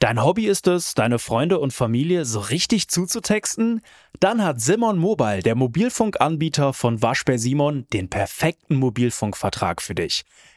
Dein Hobby ist es, deine Freunde und Familie so richtig zuzutexten? Dann hat Simon Mobile, der Mobilfunkanbieter von Waschbär Simon, den perfekten Mobilfunkvertrag für dich.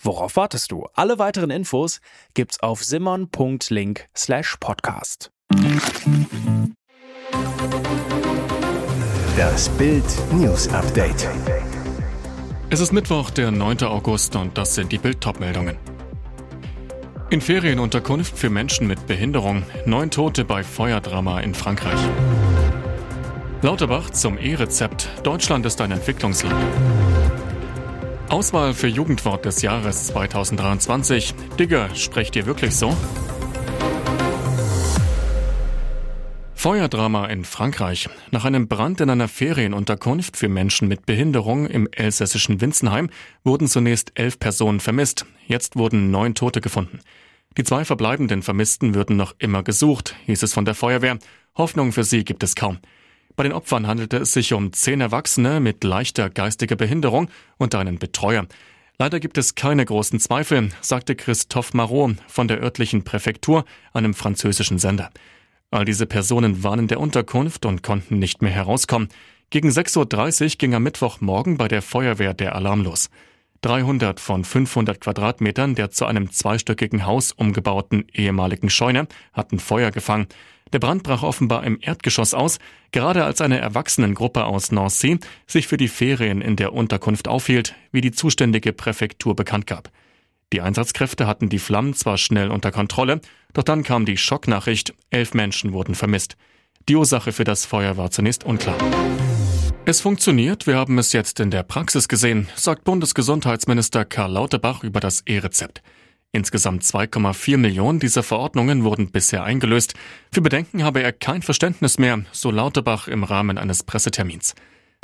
Worauf wartest du? Alle weiteren Infos gibt's auf simon.link slash podcast. Das Bild News Update. Es ist Mittwoch, der 9. August und das sind die Bild meldungen In Ferienunterkunft für Menschen mit Behinderung. Neun Tote bei Feuerdrama in Frankreich. Lauterbach zum E-Rezept. Deutschland ist ein Entwicklungsland. Auswahl für Jugendwort des Jahres 2023. Digger, sprecht ihr wirklich so? Feuerdrama in Frankreich. Nach einem Brand in einer Ferienunterkunft für Menschen mit Behinderung im elsässischen Winzenheim wurden zunächst elf Personen vermisst. Jetzt wurden neun Tote gefunden. Die zwei verbleibenden Vermissten würden noch immer gesucht, hieß es von der Feuerwehr. Hoffnung für sie gibt es kaum. Bei den Opfern handelte es sich um zehn Erwachsene mit leichter geistiger Behinderung und einen Betreuer. Leider gibt es keine großen Zweifel, sagte Christophe Marot von der örtlichen Präfektur, einem französischen Sender. All diese Personen waren in der Unterkunft und konnten nicht mehr herauskommen. Gegen 6.30 Uhr ging am Mittwochmorgen bei der Feuerwehr der Alarm los. 300 von 500 Quadratmetern der zu einem zweistöckigen Haus umgebauten ehemaligen Scheune hatten Feuer gefangen. Der Brand brach offenbar im Erdgeschoss aus, gerade als eine Erwachsenengruppe aus Nancy sich für die Ferien in der Unterkunft aufhielt, wie die zuständige Präfektur bekannt gab. Die Einsatzkräfte hatten die Flammen zwar schnell unter Kontrolle, doch dann kam die Schocknachricht, elf Menschen wurden vermisst. Die Ursache für das Feuer war zunächst unklar. Es funktioniert, wir haben es jetzt in der Praxis gesehen, sagt Bundesgesundheitsminister Karl Lauterbach über das E-Rezept. Insgesamt 2,4 Millionen dieser Verordnungen wurden bisher eingelöst. Für Bedenken habe er kein Verständnis mehr, so Lauterbach im Rahmen eines Pressetermins.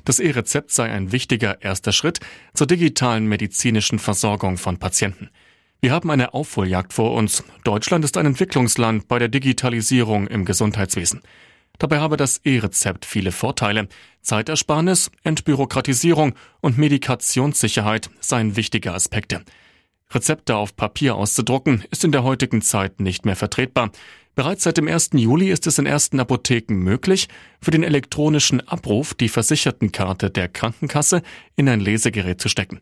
Das E-Rezept sei ein wichtiger erster Schritt zur digitalen medizinischen Versorgung von Patienten. Wir haben eine Aufholjagd vor uns. Deutschland ist ein Entwicklungsland bei der Digitalisierung im Gesundheitswesen. Dabei habe das E-Rezept viele Vorteile. Zeitersparnis, Entbürokratisierung und Medikationssicherheit seien wichtige Aspekte. Rezepte auf Papier auszudrucken, ist in der heutigen Zeit nicht mehr vertretbar. Bereits seit dem 1. Juli ist es in ersten Apotheken möglich, für den elektronischen Abruf die Versichertenkarte der Krankenkasse in ein Lesegerät zu stecken.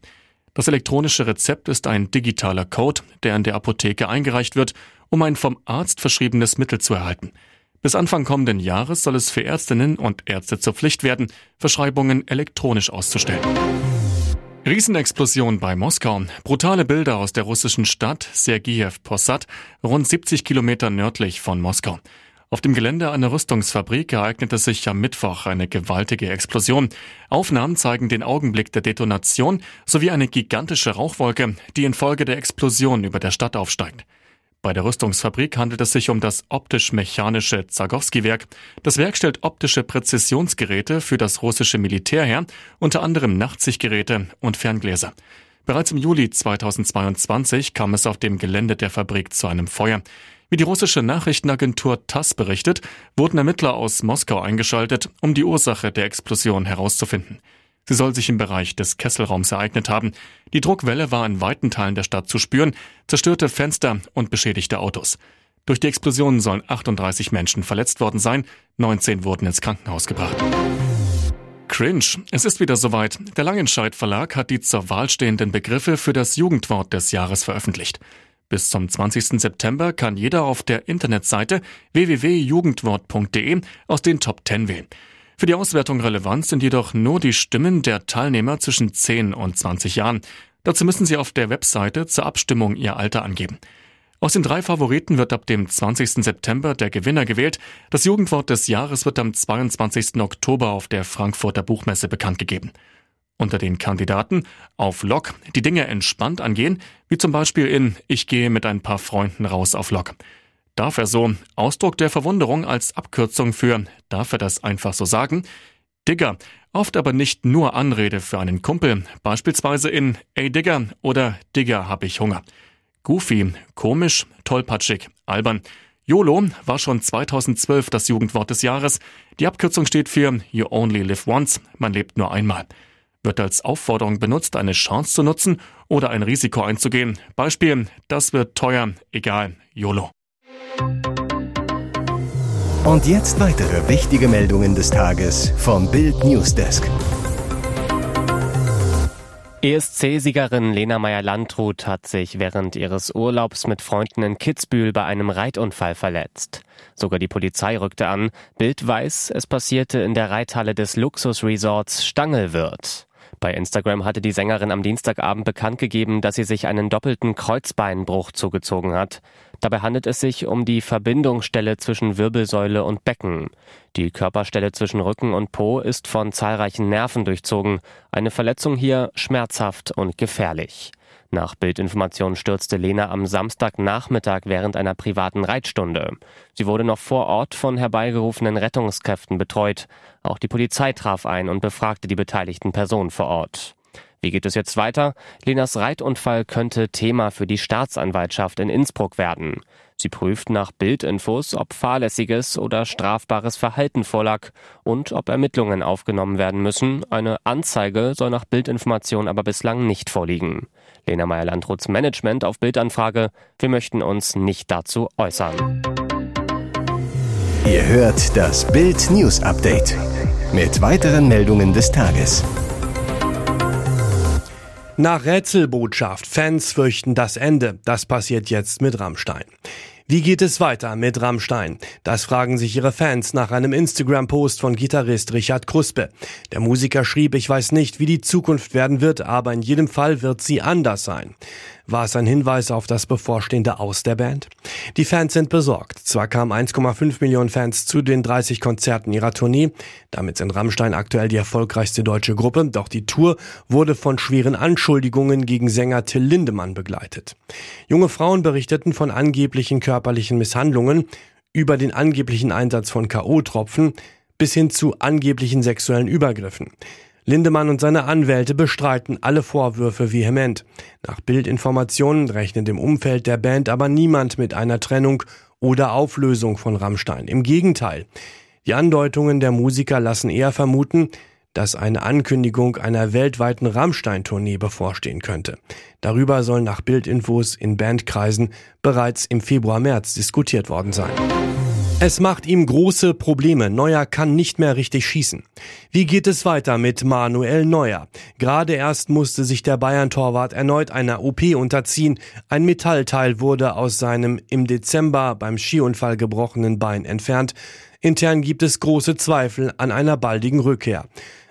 Das elektronische Rezept ist ein digitaler Code, der in der Apotheke eingereicht wird, um ein vom Arzt verschriebenes Mittel zu erhalten. Bis Anfang kommenden Jahres soll es für Ärztinnen und Ärzte zur Pflicht werden, Verschreibungen elektronisch auszustellen. Riesenexplosion bei Moskau. Brutale Bilder aus der russischen Stadt Sergiev Posad, rund 70 Kilometer nördlich von Moskau. Auf dem Gelände einer Rüstungsfabrik ereignete sich am Mittwoch eine gewaltige Explosion. Aufnahmen zeigen den Augenblick der Detonation sowie eine gigantische Rauchwolke, die infolge der Explosion über der Stadt aufsteigt. Bei der Rüstungsfabrik handelt es sich um das optisch-mechanische Zagowski-Werk. Das Werk stellt optische Präzisionsgeräte für das russische Militär her, unter anderem Nachtsichtgeräte und Ferngläser. Bereits im Juli 2022 kam es auf dem Gelände der Fabrik zu einem Feuer. Wie die russische Nachrichtenagentur TASS berichtet, wurden Ermittler aus Moskau eingeschaltet, um die Ursache der Explosion herauszufinden. Sie soll sich im Bereich des Kesselraums ereignet haben. Die Druckwelle war in weiten Teilen der Stadt zu spüren, zerstörte Fenster und beschädigte Autos. Durch die Explosion sollen 38 Menschen verletzt worden sein, 19 wurden ins Krankenhaus gebracht. Cringe. Es ist wieder soweit. Der Langenscheidt Verlag hat die zur Wahl stehenden Begriffe für das Jugendwort des Jahres veröffentlicht. Bis zum 20. September kann jeder auf der Internetseite www.jugendwort.de aus den Top 10 wählen. Für die Auswertung relevant sind jedoch nur die Stimmen der Teilnehmer zwischen 10 und 20 Jahren. Dazu müssen Sie auf der Webseite zur Abstimmung Ihr Alter angeben. Aus den drei Favoriten wird ab dem 20. September der Gewinner gewählt. Das Jugendwort des Jahres wird am 22. Oktober auf der Frankfurter Buchmesse bekannt gegeben. Unter den Kandidaten auf Lok die Dinge entspannt angehen, wie zum Beispiel in Ich gehe mit ein paar Freunden raus auf Lok. Darf er so Ausdruck der Verwunderung als Abkürzung für Darf er das einfach so sagen? Digger, oft aber nicht nur Anrede für einen Kumpel, beispielsweise in Ey Digger oder Digger hab ich Hunger. Goofy, komisch, tollpatschig, albern. YOLO war schon 2012 das Jugendwort des Jahres. Die Abkürzung steht für You Only Live Once, man lebt nur einmal. Wird als Aufforderung benutzt, eine Chance zu nutzen oder ein Risiko einzugehen. Beispiel, das wird teuer, egal, YOLO. Und jetzt weitere wichtige Meldungen des Tages vom Bild Newsdesk. ESC-Siegerin Lena Meyer-Landrut hat sich während ihres Urlaubs mit Freunden in Kitzbühel bei einem Reitunfall verletzt. Sogar die Polizei rückte an. Bild weiß, es passierte in der Reithalle des Luxusresorts Stangelwirt. Bei Instagram hatte die Sängerin am Dienstagabend bekannt gegeben, dass sie sich einen doppelten Kreuzbeinbruch zugezogen hat. Dabei handelt es sich um die Verbindungsstelle zwischen Wirbelsäule und Becken. Die Körperstelle zwischen Rücken und Po ist von zahlreichen Nerven durchzogen. Eine Verletzung hier schmerzhaft und gefährlich. Nach Bildinformationen stürzte Lena am Samstagnachmittag während einer privaten Reitstunde. Sie wurde noch vor Ort von herbeigerufenen Rettungskräften betreut. Auch die Polizei traf ein und befragte die beteiligten Personen vor Ort. Wie geht es jetzt weiter? Lenas Reitunfall könnte Thema für die Staatsanwaltschaft in Innsbruck werden. Sie prüft nach Bildinfos, ob fahrlässiges oder strafbares Verhalten vorlag und ob Ermittlungen aufgenommen werden müssen. Eine Anzeige soll nach Bildinformation aber bislang nicht vorliegen. Lena Meyer-Landruths Management auf Bildanfrage, wir möchten uns nicht dazu äußern. Ihr hört das Bild News Update mit weiteren Meldungen des Tages. Nach Rätselbotschaft, Fans fürchten das Ende. Das passiert jetzt mit Rammstein. Wie geht es weiter mit Rammstein? Das fragen sich ihre Fans nach einem Instagram-Post von Gitarrist Richard Kruspe. Der Musiker schrieb, ich weiß nicht, wie die Zukunft werden wird, aber in jedem Fall wird sie anders sein. War es ein Hinweis auf das bevorstehende Aus der Band? Die Fans sind besorgt. Zwar kamen 1,5 Millionen Fans zu den 30 Konzerten ihrer Tournee, damit sind Rammstein aktuell die erfolgreichste deutsche Gruppe, doch die Tour wurde von schweren Anschuldigungen gegen Sänger Till Lindemann begleitet. Junge Frauen berichteten von angeblichen körperlichen Misshandlungen, über den angeblichen Einsatz von K.O.-Tropfen bis hin zu angeblichen sexuellen Übergriffen. Lindemann und seine Anwälte bestreiten alle Vorwürfe vehement. Nach Bildinformationen rechnet im Umfeld der Band aber niemand mit einer Trennung oder Auflösung von Rammstein. Im Gegenteil. Die Andeutungen der Musiker lassen eher vermuten, dass eine Ankündigung einer weltweiten Rammstein-Tournee bevorstehen könnte. Darüber soll nach Bildinfos in Bandkreisen bereits im Februar-März diskutiert worden sein. Es macht ihm große Probleme. Neuer kann nicht mehr richtig schießen. Wie geht es weiter mit Manuel Neuer? Gerade erst musste sich der Bayern-Torwart erneut einer OP unterziehen. Ein Metallteil wurde aus seinem im Dezember beim Skiunfall gebrochenen Bein entfernt. Intern gibt es große Zweifel an einer baldigen Rückkehr.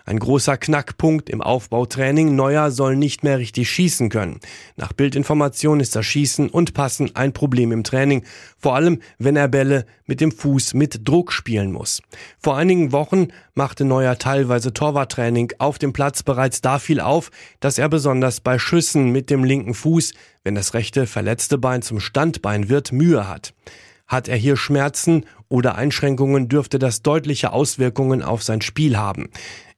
Ein großer Knackpunkt im Aufbautraining. Neuer soll nicht mehr richtig schießen können. Nach Bildinformation ist das Schießen und Passen ein Problem im Training. Vor allem, wenn er Bälle mit dem Fuß mit Druck spielen muss. Vor einigen Wochen machte Neuer teilweise Torwarttraining auf dem Platz bereits da viel auf, dass er besonders bei Schüssen mit dem linken Fuß, wenn das rechte verletzte Bein zum Standbein wird, Mühe hat. Hat er hier Schmerzen oder Einschränkungen, dürfte das deutliche Auswirkungen auf sein Spiel haben.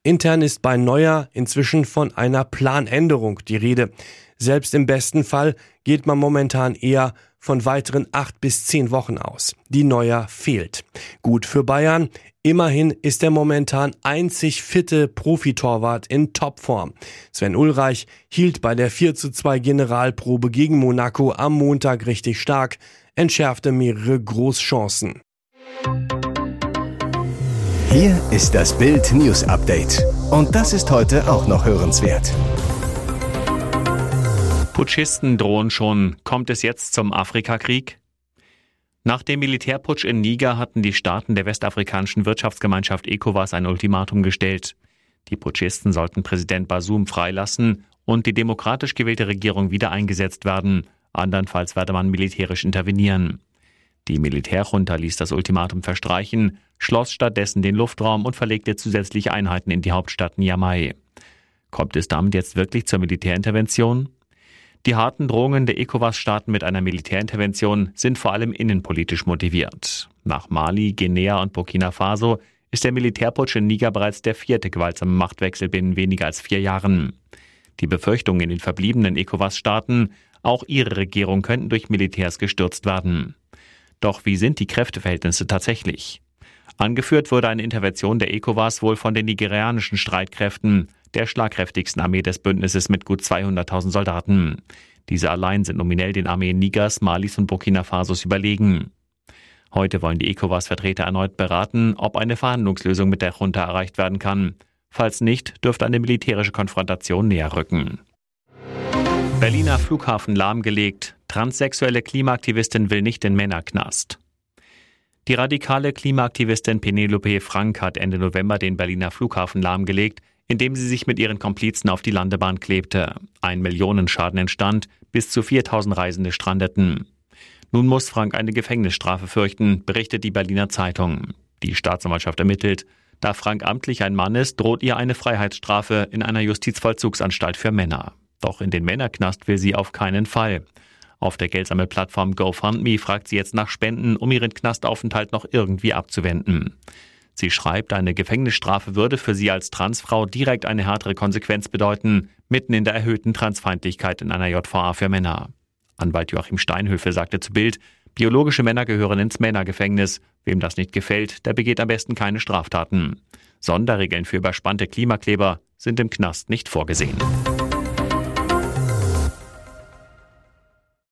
Intern ist bei Neuer inzwischen von einer Planänderung die Rede. Selbst im besten Fall geht man momentan eher von weiteren acht bis zehn Wochen aus. Die Neuer fehlt. Gut für Bayern. Immerhin ist er momentan einzig fitte Profitorwart in Topform. Sven Ulreich hielt bei der 4 zu 2 Generalprobe gegen Monaco am Montag richtig stark, entschärfte mehrere Großchancen. Hier ist das Bild News Update. Und das ist heute auch noch hörenswert. Putschisten drohen schon. Kommt es jetzt zum Afrikakrieg? Nach dem Militärputsch in Niger hatten die Staaten der westafrikanischen Wirtschaftsgemeinschaft ECOWAS ein Ultimatum gestellt. Die Putschisten sollten Präsident Basum freilassen und die demokratisch gewählte Regierung wieder eingesetzt werden. Andernfalls werde man militärisch intervenieren. Die Militärjunta ließ das Ultimatum verstreichen, schloss stattdessen den Luftraum und verlegte zusätzliche Einheiten in die Hauptstadt Niamey. Kommt es damit jetzt wirklich zur Militärintervention? Die harten Drohungen der ECOWAS-Staaten mit einer Militärintervention sind vor allem innenpolitisch motiviert. Nach Mali, Guinea und Burkina Faso ist der Militärputsch in Niger bereits der vierte gewaltsame Machtwechsel binnen weniger als vier Jahren. Die Befürchtungen in den verbliebenen ECOWAS-Staaten, auch ihre Regierung könnten durch Militärs gestürzt werden. Doch wie sind die Kräfteverhältnisse tatsächlich? Angeführt wurde eine Intervention der ECOWAS wohl von den nigerianischen Streitkräften, der schlagkräftigsten Armee des Bündnisses mit gut 200.000 Soldaten. Diese allein sind nominell den Armeen Nigers, Malis und Burkina Fasos überlegen. Heute wollen die ECOWAS-Vertreter erneut beraten, ob eine Verhandlungslösung mit der Junta erreicht werden kann. Falls nicht, dürfte eine militärische Konfrontation näher rücken. Berliner Flughafen lahmgelegt. Transsexuelle Klimaaktivistin will nicht in Männerknast. Die radikale Klimaaktivistin Penelope Frank hat Ende November den Berliner Flughafen lahmgelegt, indem sie sich mit ihren Komplizen auf die Landebahn klebte. Ein Millionenschaden entstand, bis zu 4000 Reisende strandeten. Nun muss Frank eine Gefängnisstrafe fürchten, berichtet die Berliner Zeitung. Die Staatsanwaltschaft ermittelt. Da Frank amtlich ein Mann ist, droht ihr eine Freiheitsstrafe in einer Justizvollzugsanstalt für Männer. Doch in den Männerknast will sie auf keinen Fall. Auf der Geldsammelplattform GoFundMe fragt sie jetzt nach Spenden, um ihren Knastaufenthalt noch irgendwie abzuwenden. Sie schreibt, eine Gefängnisstrafe würde für sie als Transfrau direkt eine härtere Konsequenz bedeuten, mitten in der erhöhten Transfeindlichkeit in einer JVA für Männer. Anwalt Joachim Steinhöfe sagte zu Bild, biologische Männer gehören ins Männergefängnis. Wem das nicht gefällt, der begeht am besten keine Straftaten. Sonderregeln für überspannte Klimakleber sind im Knast nicht vorgesehen.